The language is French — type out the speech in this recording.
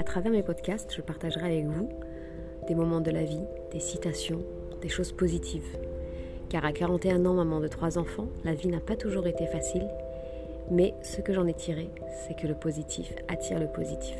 À travers mes podcasts, je partagerai avec vous des moments de la vie, des citations, des choses positives. Car à 41 ans, maman de trois enfants, la vie n'a pas toujours été facile, mais ce que j'en ai tiré, c'est que le positif attire le positif.